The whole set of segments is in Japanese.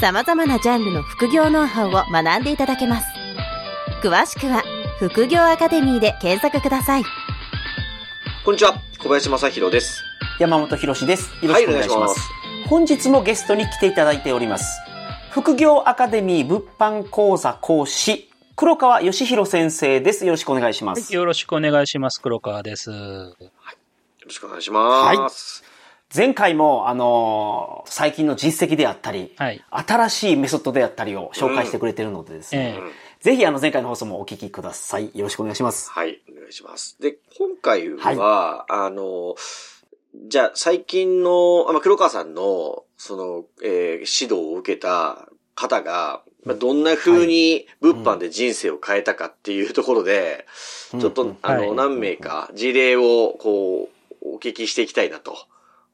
様々なジャンルの副業ノウハウを学んでいただけます。詳しくは副業アカデミーで検索ください。こんにちは、小林正宏です。山本博史です。よろしくお願いします。はいお願いし本日もゲストに来ていただいております。副業アカデミー物販講座講師、黒川義弘先生です。よろしくお願いします。よろしくお願いします。黒川です。よろしくお願いします。前回も、あのー最近の実績であったり、はい。新しいメソッドであったりを紹介してくれてるのでですね、ええ。ぜひあの前回の放送もお聞きください。よろしくお願いします。はい、お願いします。で、今回は、あの、じゃあ、最近の、あまあ、黒川さんの、その、えー指導を受けた方が、まあ、どんな風に物販で人生を変えたかっていうところで、ちょっと、うん。あの、はい。何名か事例を、こう、お聞きしていきたいなと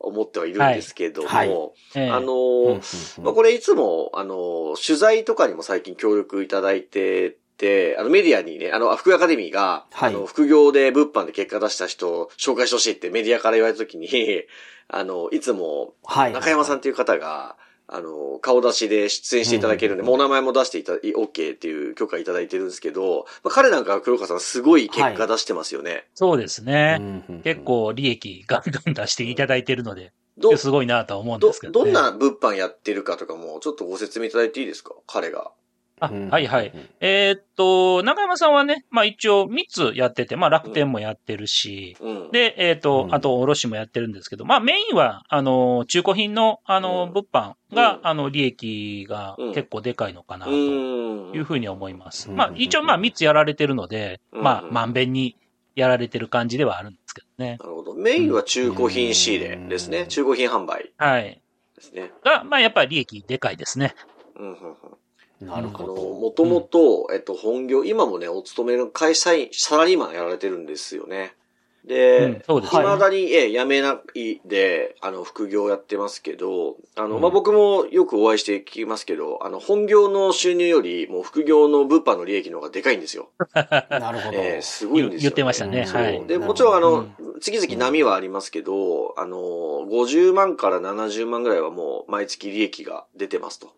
思ってはいるんですけども、はい。ええ。あの、まあ、これいつも、あの、取材とかにも最近協力いただいてて、あの、メディアにね、あの、副業アカデミーが、はい。あの、副業で物販で結果出した人を紹介してほしいってメディアから言われたときに、あの、いつも、はい。中山さんっていう方が、あの、顔出しで出演していただけるんで、もうお名前も出していただ、OK っていう許可いただいてるんですけど、まあ、彼なんかは黒川さんすごい結果出してますよね。そうですね。うんうん結構利益ガンガン出していただいてるので、ど、すごいなとは思うんでどすけ、ど、ね。どんな物販やってるかとかも、ちょっとご説明いただいていいですか？彼が。あ、うんはいはい。。えーっと、中山さんはね、まあ一応3つやってて、まあ楽天もやってるし、うん。で、えーっとう、んあと卸もやってるんですけど、まあメインは、あの、中古品の、あの、うん物販が、うんあの、利益がうん結構でかいのかな、うとん。いうふうに思います。うんまあ一応まあ3つやられてるので、うんまあまんべんにやられてる感じではあるんですけどね。なるほど。メインは中古品仕入れですね。うん中古品販売はい。ですね。が、まあやっぱり利益でかいですね。うんうんうんなるほど。もともと、えっと、本業、今もね、お勤めの会社員、サラリーマンやられてるんですよね。うんで、そうですね。未だに、ええ、辞めないで、あの、副業やってますけど、あの、うんまあ、僕もよくお会いして聞きますけど、あの、本業の収入より、もう副業の物販の利益の方がでかいんですよ。なるほど。ええ、すごいんですよ、言ってましたねはいで、もちろんあの、う月々波はありますけど、あの、50万から70万ぐらいはもう毎月利益が出てますと。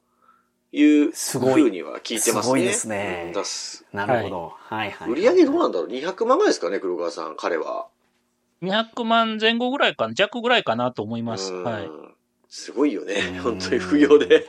いうすごいふうには聞いてますね。すごいですねうんなるほど。はいはい。売上どうなんだろう ?200 万ぐらいですかね、黒川さん、彼は。200万前後ぐらいかな、弱ぐらいかなと思います。うんはい。すごいよねう。ん本当に副業で。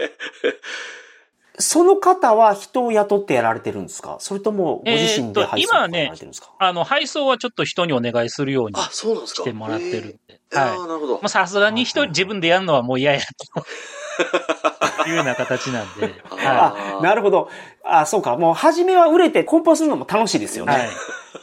その方は人を雇ってやられてるんですか？それともご自身で配送とかやられてるんですか、あの、配送はちょっと人にお願いするようにあ、そうなんですかしてもらってるんで。へーああ、はい。なるほどもう。さすがに一人自分でやるのはもう嫌やと。いうような形なんで。はあ、なるほど。あ、そうか。もう初めは売れて梱包するのも楽しいですよい。ね。はい。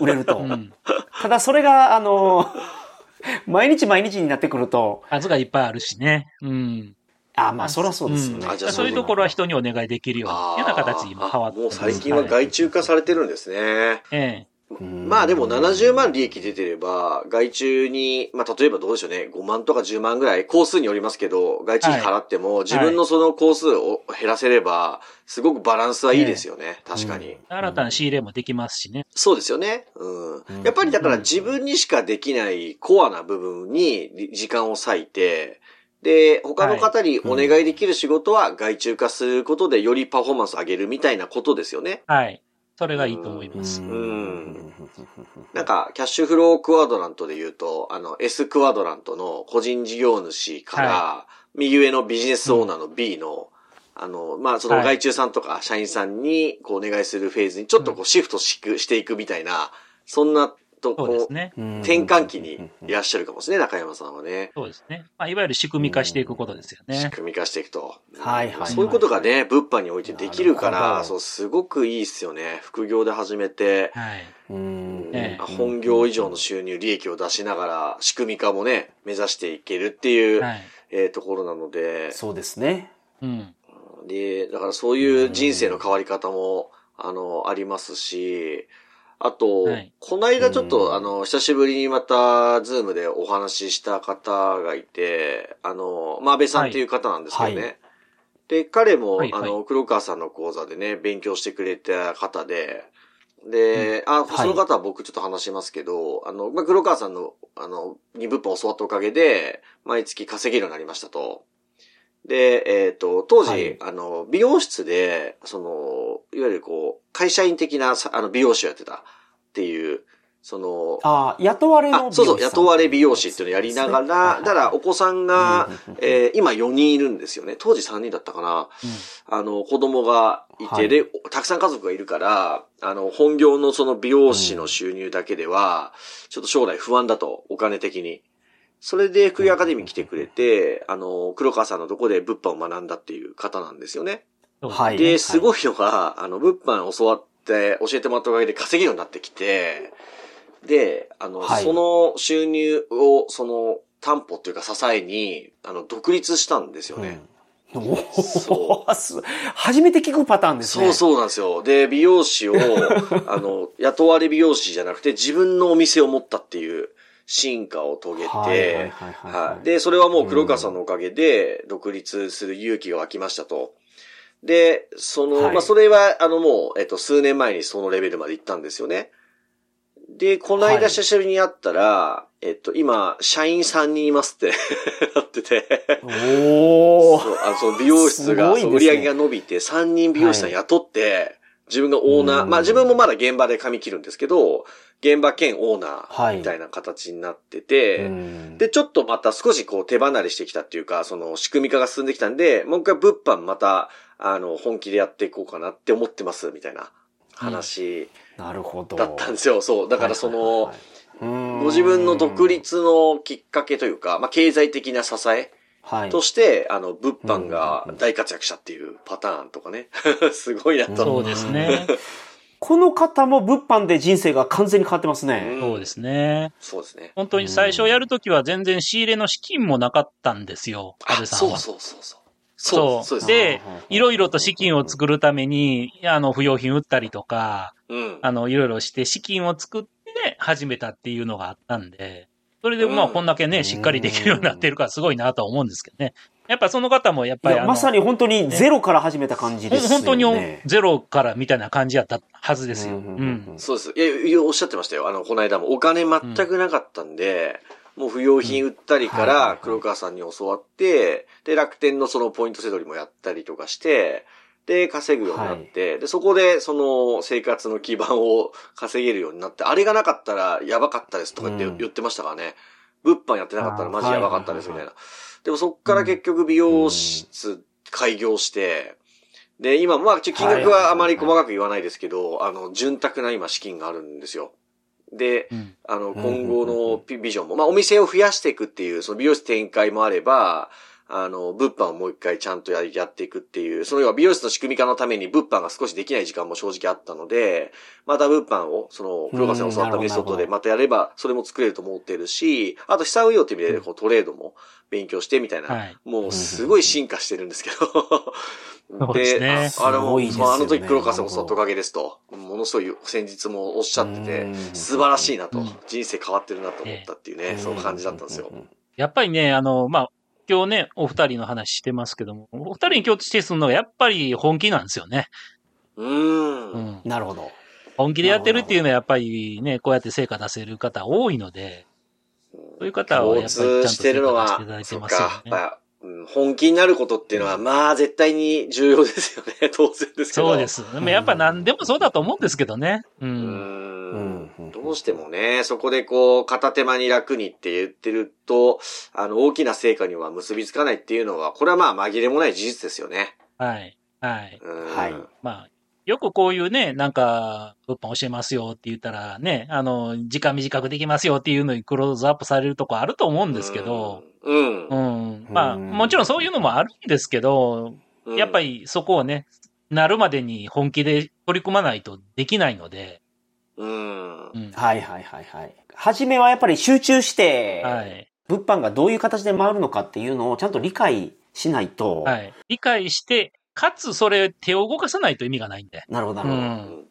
売れると。うん。ただそれが、あの、毎日毎日になってくると、数がいっぱいあるしね。うん。あ、まあそりゃそうですよね。んあじゃあそういうところは人にお願いできるように。いうような形に今変わってあもう最近は外注化されてるんですね。ええ。うんまあでも70万利益出てれば、外注に、まあ例えばどうでしょうね、5万とか10万ぐらい、工数によりますけど、外注費払っても、自分のその工数を減らせれば、すごくバランスはいいですよね、確かに。新たな仕入れもできますしね。そうですよね。うんうん。やっぱりだから自分にしかできないコアな部分に時間を割いて、で、他の方にお願いできる仕事は外注化することでよりパフォーマンス上げるみたいなことですよね。はい。それがいいと思います。ん。なんか、キャッシュフロークワドラントで言うと、あの、S クワドラントの個人事業主から、右上のビジネスオーナーの B の、あの、まあ、そのはい。外注さんとか社員さんに、こう、お願いするフェーズにちょっとこう、シフトしくしていくみたいな、そんなと、そうでこう、すね。転換期にいらっしゃるかもしれない、中山さんはね。そうですね。まあ、いわゆる仕組み化していくことですよ仕ね。組み化していくと。はいはいそういうことがね、物販においてできるから、そう、すごくいいっすよね。副業で始めて、はい。うんええ本業以上の収入、利益を出しながら、仕組み化もね、目指していけるっていう、はい。えーところなので、そうですね。うん。で、だからそういう人生の変わり方も、あの、ありますし、あと、はい。この間ちょっうん。と、あの、久しぶりにまた、ズームでお話しした方がいて、あの、まあ、安倍さんっていう方なんですけどね。はい。で、彼も、はいはい。あの、黒川さんの講座でね、勉強してくれた方で、で、あ、はい。その方は僕ちょっと話しますけど、あの、まあ、黒川さんの、あの、二物販教わったおかげで、毎月稼げるようになりましたと。で、えっ、と、当時、はい。あの、美容室で、その、いわゆるこう、会社員的なさあの美容師をやってたっていう、その、ああ、雇われの美容あ、そうそう、雇われ美容師っていうのをやりながら、はい。だからお子さんが、うんうんうんえー今4人いるんですよね。当時3人だったかな。あの、子供がいて、はい。で、たくさん家族がいるから、あの、本業のその美容師の収入だけでは、ちょっと将来不安だと、お金的に。それで、クイアカデミー来てくれて、あの、黒川さんのとこで物販を学んだっていう方なんですよね。はい。で、すい。ごいのが、あの、物販教わって、教えてもらったおかげで稼げるようになってきて、で、あの、はいその収入を、その、担保というか支えに、あの、独立したんですよね。うん。おそお す初めて聞くパターンですね。そうそうなんですよ。で、美容師を、あの、雇われ美容師じゃなくて、自分のお店を持ったっていう進化を遂げて、はいはいはいはいはい。で、それはもう黒川さんのおかげで、独立する勇気が湧きましたと。で、その、はい。まあ、それは、あの、もう、えっと、数年前にそのレベルまで行ったんですよね。で、このはい。間久しぶりに会ったら、えっと、今、社員3人いますって なってて、おおそうあのその美容室が、ね。売り上げが伸びて、3人美容師さん雇って、自分がオーナー、うん。まあ自分もまだ現場で髪切るんですけど、現場兼オーナはいーみたいな形になってて、うんで、ちょっとまた少しこう手離れしてきたっていうか、その仕組み化が進んできたんで、もう一回物販また、あの、本気でやっていこうかなって思ってます、みたいな話なるほど。だったんですよ。そう。だからその、のご自分の独立のきっかけというか、まあ経済的な支えはいとして、あの、物販が大活躍したっていうパターンとかね。すごいなと。そうですね。この方も物販で人生が完全に変わってますね。うんそうですね。そうですね。本当に最初やるときは全然仕入れの資金もなかったんですよ、安あ、倍さんは。そうそうそうそう。そうそうでいろいろと資金を作るために、あの、不用品売ったりとか、うん。あの、いろいろして資金を作って始めたっていうのがあったんで、それでまあうんこんだけね、しっかりできるようになってるからすごいなとは思うんですけどね。やっぱその方もやっいぱりまさに本当にゼロから始めた感じですよね。本当にゼロからみたいな感じやったはずですよ。ううんうんうんん。そうです。いやおっしゃってましたよ。あの、この間もお金全くなかったんで、もう不用品売ったりかうんはいはいはいら黒川さんに教わって、で、楽天のそのポイントセドリもやったりとかして、で、稼ぐようになって、で、そこでその生活の基盤を稼げるようになって、あれがなかったらやばかったですとか言ってうん言ってましたからね。物販やってなかったらマジやばかったですみたいはな。でもそっから結局美容室開業して、で、今、まあ、ちょ金額はあまり細かく言わないですけど、あの、潤沢な今資金があるんですよ。で、うん。あの、うん今後のピビジョンも、まあ、お店を増やしていくっていう、その美容室展開もあれば、あの、物販をもう一回ちゃんとややっていくっていう、その要は美容室の仕組み化のために物販が少しできない時間も正直あったので、また物販を、その、黒川さんに教わったメソッドでうんまたやれば、それも作れると思ってるし、あと資産運用っていう意味で、こう、トレードも勉強してみたいな、はい。もうすごい進化してるんですけど。ですね。ああれも、ね。まあ、あの時黒川さん教わったおかげですと、ものすごい先日もおっしゃっててう、ん。素晴らしいなと。うん、人生変わってるなと思ったっていうね、そういう感じだったんですよ。。やっぱりね、あの、まあ、今日ね、お二人の話してますけども、お二人に共通してするのはやっぱり本気なんですよね。う。うんん。なるほど。本気でやってるっていうのはやっぱりね、こうやって成果出せる方多いので、そういう方はやっぱりちゃんと共通してるのは成果出していただい、てますよか、ね。やっぱ、うん本気になることっていうのは、まあ、絶対に重要ですよね。当然ですけど。そうで。す。でもやっぱ何でもそうだと思うんですけどね。う。うんうんん。どうしてもね、そこでこう、片手間に楽にって言ってると、あの、大きな成果には結びつかないっていうのは、これはまあ、紛れもない事実ですよね。はい。はい。うんはいまあ、よくこういうね、なんか、物販教えますよって言ったらね、あの、時間短くできますよっていうのにクローズアップされるとこあると思うんですけど、うん。ううん。ん。まあ、うんもちろんそういうのもあるんですけど、うんやっぱ、りそこをね、なるまでに本気で取り組まないとできないので、うん。うん。はいはいはいはい。初めはやっぱり集中して、はい。物販がどういう形で回るのかっていうのをちゃんと理解しないと、はい。理解してかつそれ手を動かさないと意味がないんで。なるほど、なうるほど。うん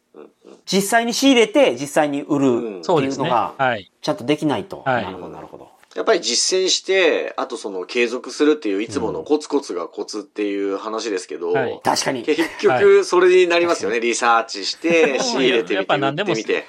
実際に仕入れて、実際に売るうんって。いうのが、はい。ちゃんとできないと。はいなるほど、なるほど。やっぱり実践して、あとその継続するっていういつものコツコツがコツっていう話ですけど、はい確かに。結局それになりますよね。リサーチして、仕入れてやっみて、売ぱ何でもってみて。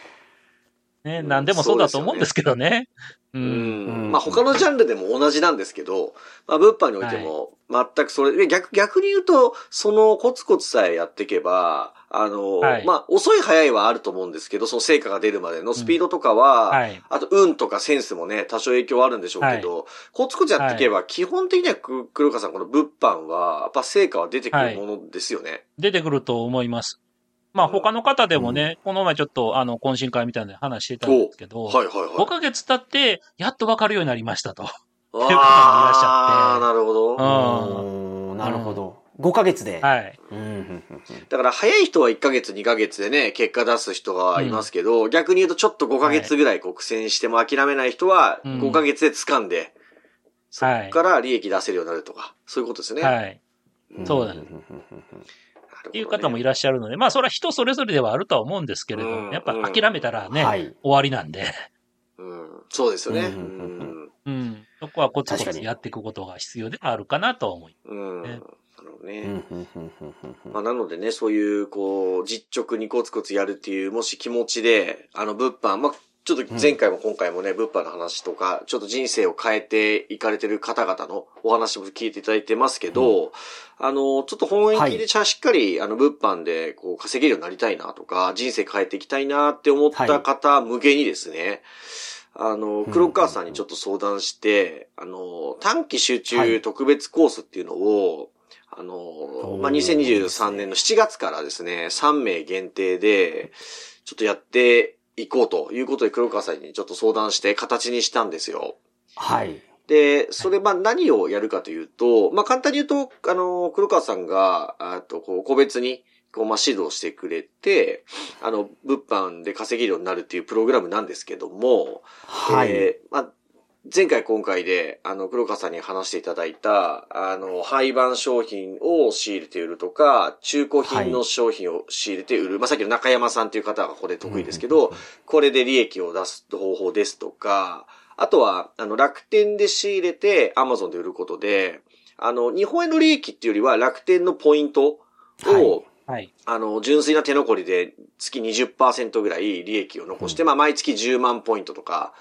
ね、うん何でもそうだと思うんですけどね。う。うんん。まあ他のジャンルでも同じなんですけど、まあ物販においても全くそれ、で逆、逆に言うと、そのコツコツさえやっていけば、あの、はいまあ遅い早いはあると思うんですけど、その成果が出るまでのスピードとかは、はい。あと、運とかセンスもね、多少影響あるんでしょうけど、コツコツやっていけば、基本的にはく黒川さん、この物販は、やっぱ成果は出てくるものですよね。出てくると思います。まあ他の方でもね、この前ちょっとあの懇親会みたいな話してたんですけど、はいはいはい。5ヶ月経って、やっとわかるようになりましたと。あいう方もいらっしゃってなるほど。うんなるほど。5ヶ月で。はい。うんうんうんうんだから早い人は1ヶ月2ヶ月でね、結果出す人がいますけど、逆に言うとちょっと5ヶ月ぐらい苦戦しても諦めない人はうん5ヶ月で掴んで、そはいこから利益出せるようになるとか、そういうことですね。はい。うんそうだねんんんんっていう方もいらっしゃるので、まあそれは人それぞれではあるとは思うんですけれどうんも、やっぱ諦めたらね、はい。終わりなんで、うん、そうですよね。うん。そこはコツコツやっていくことが必要ではあるかなと思いうん。うん。なね。うんうんうんうんうんまあ、なのでね、そういう、こう、実直にコツコツやるっていう、もし気持ちで、あの、物販、まあ、ちょっと前回も今回もね、物販の話とか、ちょっと人生を変えていかれてる方々のお話も聞いていただいてますけど、あの、ちょっと本気で、じゃあしっかり、あの、物販で、こう、稼げるようになりたいなとか、人生変えていきたいなって思った方向けにですね、あの、黒川さんにちょっと相談して、あの、短期集中特別コースっていうのを、あの、まあ、おー2023年の7月からですね、3名限定で、ちょっとやっていこうということで黒川さんにちょっと相談して形にしたんですよ。はい。で、それ、まあ、何をやるかというと、まあ、簡単に言うと、あの、黒川さんが、あと、こう、個別に、こう、まあ、指導してくれて、あの、物販で稼げるようになるっていうプログラムなんですけども、はい。えーまあ、前回今回で、あの、黒川さんに話していただいた、あの、廃盤商品を仕入れて売るとか、中古品の商品を仕入れて売る。まあ、さっきの中山さんという方がこれ得意ですけど、これで利益を出す方法ですとか、あとは、あの、楽天で仕入れて Amazon で売ることで、あの、日本円の利益っていうよりは楽天のポイントを、はいはい。あの、純粋な手残りで月20%ぐらい利益を残して、まあ、毎月10万ポイントとか、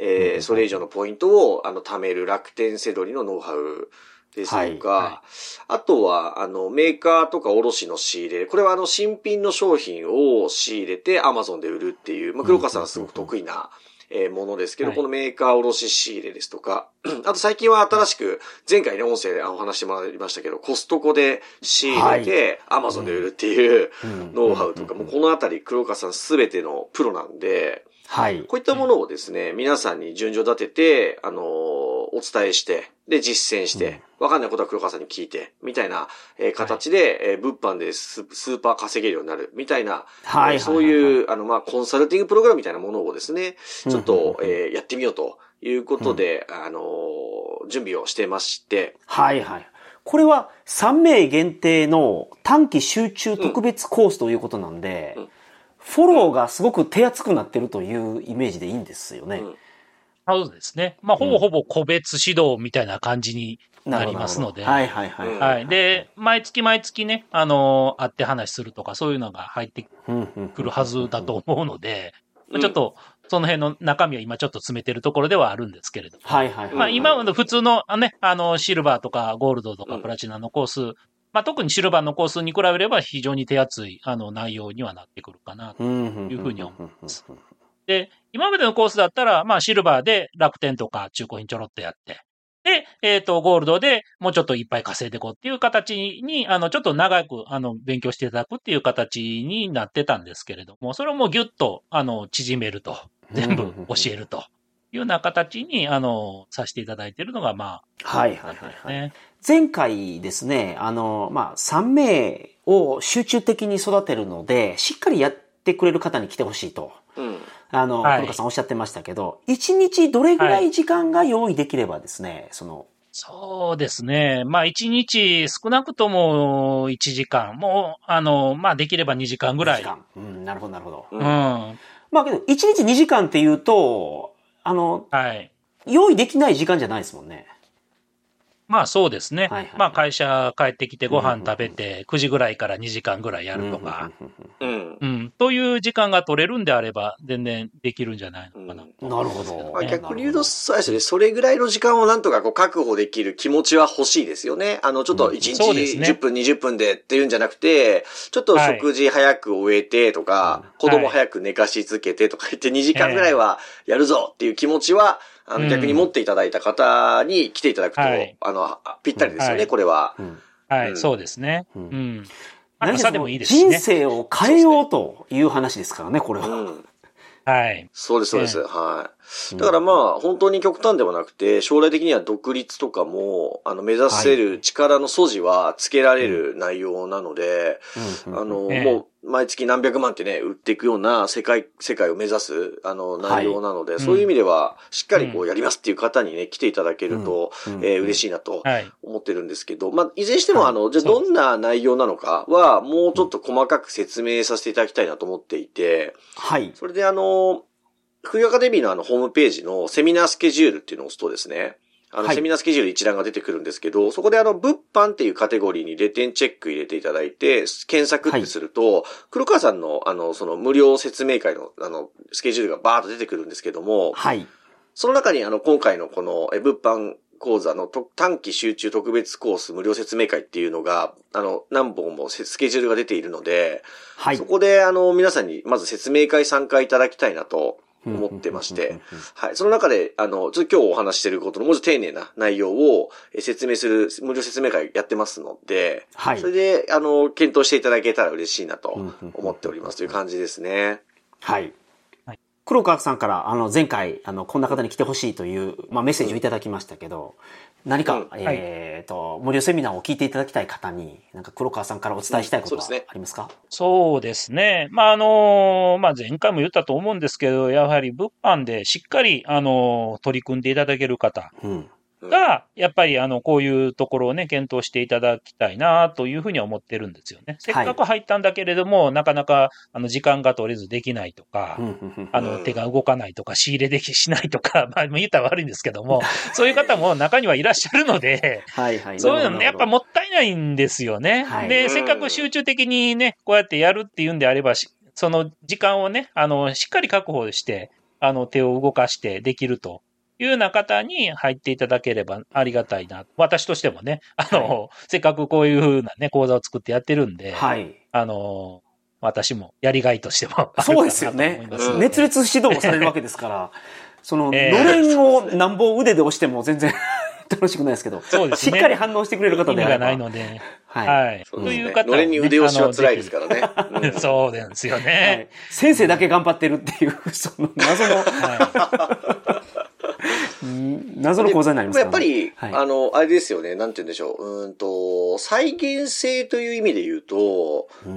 えー、それ以上のポイントを、あの、貯める楽天セドリのノウハウですとか、はいはあとは、あの、メーカーとか卸の仕入れ、これはあの、新品の商品を仕入れて Amazon で売るっていう、まあ、黒川さんはすごく得意な、えーものですけど、はい。このメーカー卸仕入れですとか、あと最近は新しく、前回ね、音声でお話してもらいましたけど、コストコで仕入れて Amazon で売るっていううん。ノウハウとか、もうこのあたり黒川さんすべてのプロなんで、はい。こういったものをですね、皆さんに順序立てて、あのーお伝えして、で、実践して、わかんないことは黒川さんに聞いて、みたいな、えー形で、えー物販でススーパー稼げるようになる、みたいな、はい。えーそういう、あの、まあ、コンサルティングプログラムみたいなものをですね、ちょっと、えーやってみようということで、あのー準備をしてまして、はいはい。これは3名限定の短期集中特別コースということなんで、うんフォローがすごく手厚くなってるというイメージでいいんですよね。うんそうですね。まあ、ほぼほぼ個別指導みたいな感じになりますので。はいはいはい。うんはい。で、毎月毎月ね、あのー会って話するとか、そういうのが入ってくくるはずだと。思うので、うんちょっと、その辺の中身は今ちょっと詰めてるところではあるんですけれども。はいはいはい。まあ今の普通のあね、あの、シルバーとかゴールドとうんかプラチナのコース、まあ特にシルバーのコースに比べれば非常に手厚い、あの、内容にはなってくるかな。というふうに思います。で、今までのコースだったら、まあシルバーで楽天とか中古品ちょろっとやって、で、えっ、と、ゴールドでもうちょっといっぱい稼いでいこうっていう形に、あの、ちょっと長く、あの、勉強していただくっていう形になってたんですけれども、それをもうギュッと、あの、縮めると、全部教えるというような形に、あの、させていただいているのが、まはいあ、はいはいはい。ね。前回ですね、あの、まあ、3名を集中的に育てるので、しっかりやってくれる方に来てほしいと。うん。あの、はい黒川さんおっしゃってましたけど、1日どれぐらい時間が用意できればですね、その、そうですね。まあ、1日少なくとも1時間。もう、あの、まあ、できれば2時間ぐらい。時間うん、なるほど、なるほど。ううんまあけど、1日2時間っていうと、あの、い。用意できない時間じゃないですもんね。まあそうですね。はいはいまあ会社帰ってきてご飯食べて9時ぐらいから2時間ぐらいやるとか、うん。うん、という時間が取れるんであれば全然できるんじゃないのかな。うんなるほど。まあ、逆に言うと、そうですね。それぐらいの時間をなんとかこう確保できる気持ちは欲しいですよね。あの、ちょっとうん1日そうですね10分、20分でっていうんじゃなくて、ちょっと食事早く終えてとか、子供早く寝かしつけてとか言って2時間ぐらいはやるぞっていう気持ちは、あの、うん逆に持っていただいた方に来ていただくと、はいあの、あぴったりですよね、はいこれは。うんはい、うんそうですね。ううんん。まあ朝でもいいですし人ね。生を変えようという話ですからね、これは。うん。はい。そうです、そうです。ええはい。だからまあ、本当に極端ではなくて、将来的には独立とかも、あの、目指せる力の素地はつけられる内容なので、うん。あの、ええ。もう、毎月何百万ってね、売っていくような世界、世界を目指す、あの、内容なので、そういう意味では、しっかりこうう、やりますっていう方にね、来ていただけると、うん。えー嬉しいなとはい。思ってるんですけど、まあ、いずれにしても、はい。あの、じゃどんな内容なのかは、もうちょっと細かく説明させていただきたいなと思っていて、はい。それであの、冬アカデミーのあのホームページのセミナースケジュールっていうのを押すとですね、あの、はいセミナースケジュール一覧が出てくるんですけど、そこであの、物販っていうカテゴリーにレ点チェック入れていただいて、検索ってすると、黒川さんのあの、その無料説明会のあの、スケジュールがバーッと出てくるんですけども、はい。その中にあの、今回のこの、え、物販講座のと短期集中特別コース無料説明会っていうのが、あの、何本もせスケジュールが出ているので、はい。そこであの、皆さんにまず説明会参加いただきたいなと思ってまして、はい。その中で、あの、ちょっと今日お話ししていることのもうちょっと丁寧な内容をえ説明する無料説明会やってますので、はいそれで、あの、検討していただけたら嬉しいなと思っておりますという感じですね。はいはい。黒川さんから、あの、前回、あの、こんな方に来てほしいという、まあ、メッセージをいただきましたけど、何か、うん。えっ、と、無料セミナーを聞いていただきたい方に、なんか黒川さんからお伝えしたいことはうんそうですね。ありますか、そうですね。まあ、あのまあ、前回も言ったと思うんですけど、やはり物販でしっかり、あの取り組んでいただける方うん。が、やっぱり、あの、こういうところをね、検討していただきたいな、というふうには思ってるんですよね。せっかく入ったんだけれども、なかなか、あの、時間が取れずできないとか、あの、うん。手が動かないとか、仕入れできしないとか、まあ、言ったら悪いんですけども、そういう方も中にはいらっしゃるので、はいはい。そういうのね、やっぱももったいないんですよね。はい。で、うん。せっかく集中的にね、こうやってやるっていうんであれば、しその時間をね、あの、しっかり確保して、あの、手を動かしてできるというような方に入っていただければありがたいな。私としてもね、あの、せっかくこういうふうなね、講座を作ってやってるんで、はい。あの、私もやりがいとしても あるかなとそう思いですよね熱烈指導をされるわけですから、その、のええれんをなんぼ腕で押しても全然 楽しくないですけど、そうですねしっかり反応してくれる方意味がであれば。ないので、はい。はい。そうという方をねのれんに腕押しは辛いですからね。うんそうなんですよはねい。先生だけ頑張ってるっていう、その謎の、はうん謎の講座になりますからやっぱり、はい。あの、あれですよね、なんて言うんでしょう。うーんと、再現性という意味で言うと、う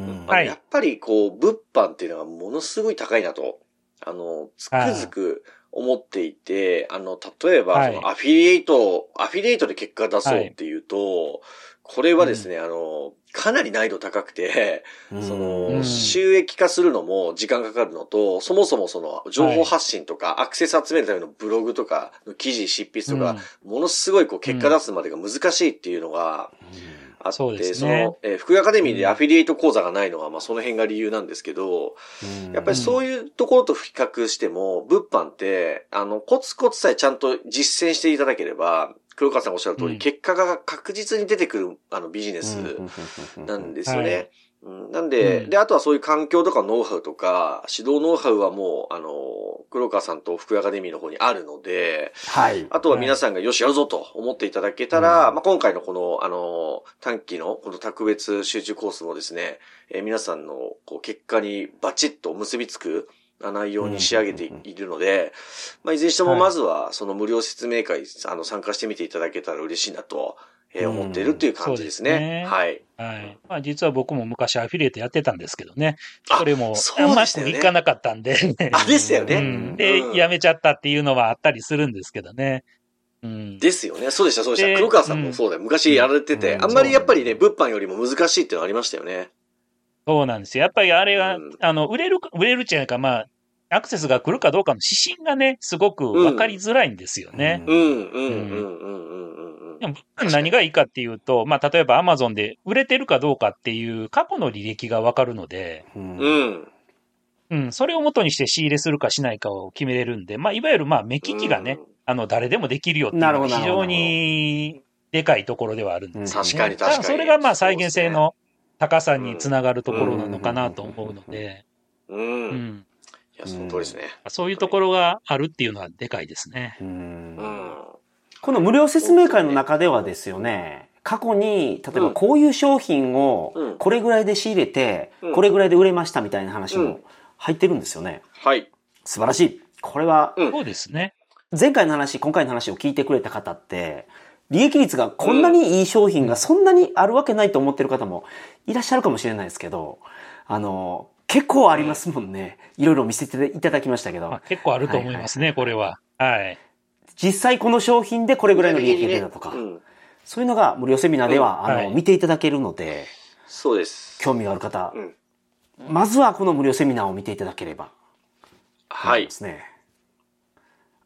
やっぱりこう、物販っていうのがものすごい高いなと、あの、つくづく思っていて、あの、例えば、アフィリエイト、アフィリエイトで結果出そうっていうと、これはですね、あの、かなり難易度高くて、その、うん。収益化するのも時間かかるのと、そもそもその、情報発信とか、アクセス集めるためのブログとか、の記事執筆とか、ものすごいこう、結果出すまでが難しいっていうのがあって、そうですそねの、えー福井アカデミーでアフィリエイト講座がないのは、まあその辺が理由なんですけど、やっぱりそういうところと比較しても、物販って、あの、コツコツさえちゃんと実践していただければ、黒川さんがおっしゃる通り、うん。結果が確実に出てくる、あの、ビジネスなんですよね。はいうん。なんで、うん。で、あとはそういう環境とかノウハウとか、指導ノウハウはもう、あの、黒川さんと福井アカデミーの方にあるので、はい。あとは皆さんがよしやるぞと思っていただけたら、うん。まあ、今回のこの、あの、短期のこの特別集中コースもですね、えー皆さんのこう結果にバチッと結びつくあ内容に仕上げているので、まあ、いずれにしてもはい。まずはその無料説明会、あの、参加してみていただけたら嬉しいなと、えー思っているっていう感じですね。うんすねはい。はい。まあ実は僕も昔アフィリエイトやってたんですけどね。あそれも、そうあんまでしたよねいかなかったんで。あ、でしたよね。うん、で、うんやめちゃったっていうのはあったりするんですけどね。うん。ですよね。そうでした、そうでした。で黒川さんもそうだよ。昔やられてて、うんあんまりやっぱりね、物販よりも難しいっていうのありましたよね。そうなんですよ。やっぱりあれが、うんあの、売れるか、売れるっていうか、まあ、アクセスが来るかどうかの指針がね、すごく分かりづらいんですよね。うん、うん、うん、うん、うん、うんうん。でも何がいいかっていうと、まあ、例えば Amazon で売れてるかどうかっていう過去の履歴が分かるので、うんうん。うん、それを元にして仕入れするかしないかを決めれるんで、まあ、いわゆるまあ、目利きがね、あの、誰でもできるよっていうなるほどのが非常にでかいところではあるんですよね。確かに確かにだらそれがまあ、再現性の高さにつながるところなのかなと思うので、うん。ううん。や、その通りですね。そういうところがあるっていうのはでかいですね。うんうん。この無料説明会の中ではですよね、過去に、例えばこういう商品をうんこれぐらいで仕入れてうん、これぐらいで売れましたみたいな話もうん入ってるんですよね。はい。素晴らしい。これは、うんそうですね。前回の話、今回の話を聞いてくれた方って、利益率がこんなにいい商品がそんなにあるわけないと思ってる方もいらっしゃるかもしれないですけど、あの、結構ありますもんね。いろいろ見せていただきましたけどまあ、、結構あると思いますね、これは。はい。実際この商品でこれぐらいの利益が出たとかう、ん。そういうのが無料セミナーでは、あの、うんはい見ていただけるので、そうです。興味がある方、うん。まずはこの無料セミナーを見ていただければはいで。すね。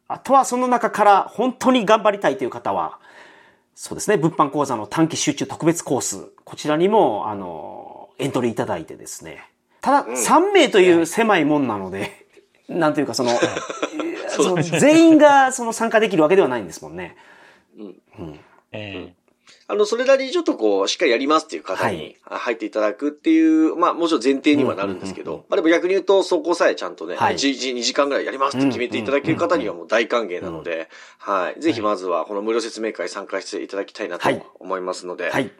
あとはその中から本当に頑張りたいという方は、そうですね、物販講座の短期集中特別コース、こちらにも、あの、エントリーいただいてですね。ただ、3名という狭いもんなので、なんというかその、その全員がその参加できるわけではないんですもんね。えあの、それなりにちょっとこう、しっかりやりますっていう方はい。にあ入っていただくっていう、まあもちろん前提にはなるんですけうんうんうんど、まあでも逆に言うと、そこさえちゃんとね、はい。1日2時間ぐらいやりますって決めていただける方にはもう大歓迎なので、はい。ぜひまずはこの無料説明会参加していただきたいなとはい。思いますので、はい。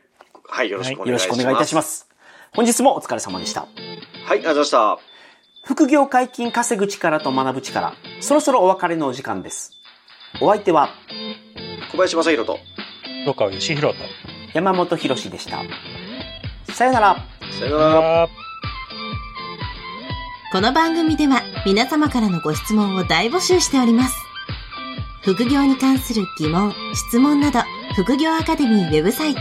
はい、よろしくおよろしくお願い。します。願いいたしま。す。本日もお疲れ様でした。はい、ありがとうございました。副業解禁稼ぐ力と学ぶ力、そろそろお別れのお時間です。お相手は小林正宏と、え黒川義弘と。山本博史でした。さよなら。さよなら。あこの番組では皆様からのご質問を大募集しております。副業に関する疑問、質問など、副業アカデミーウェブサイト、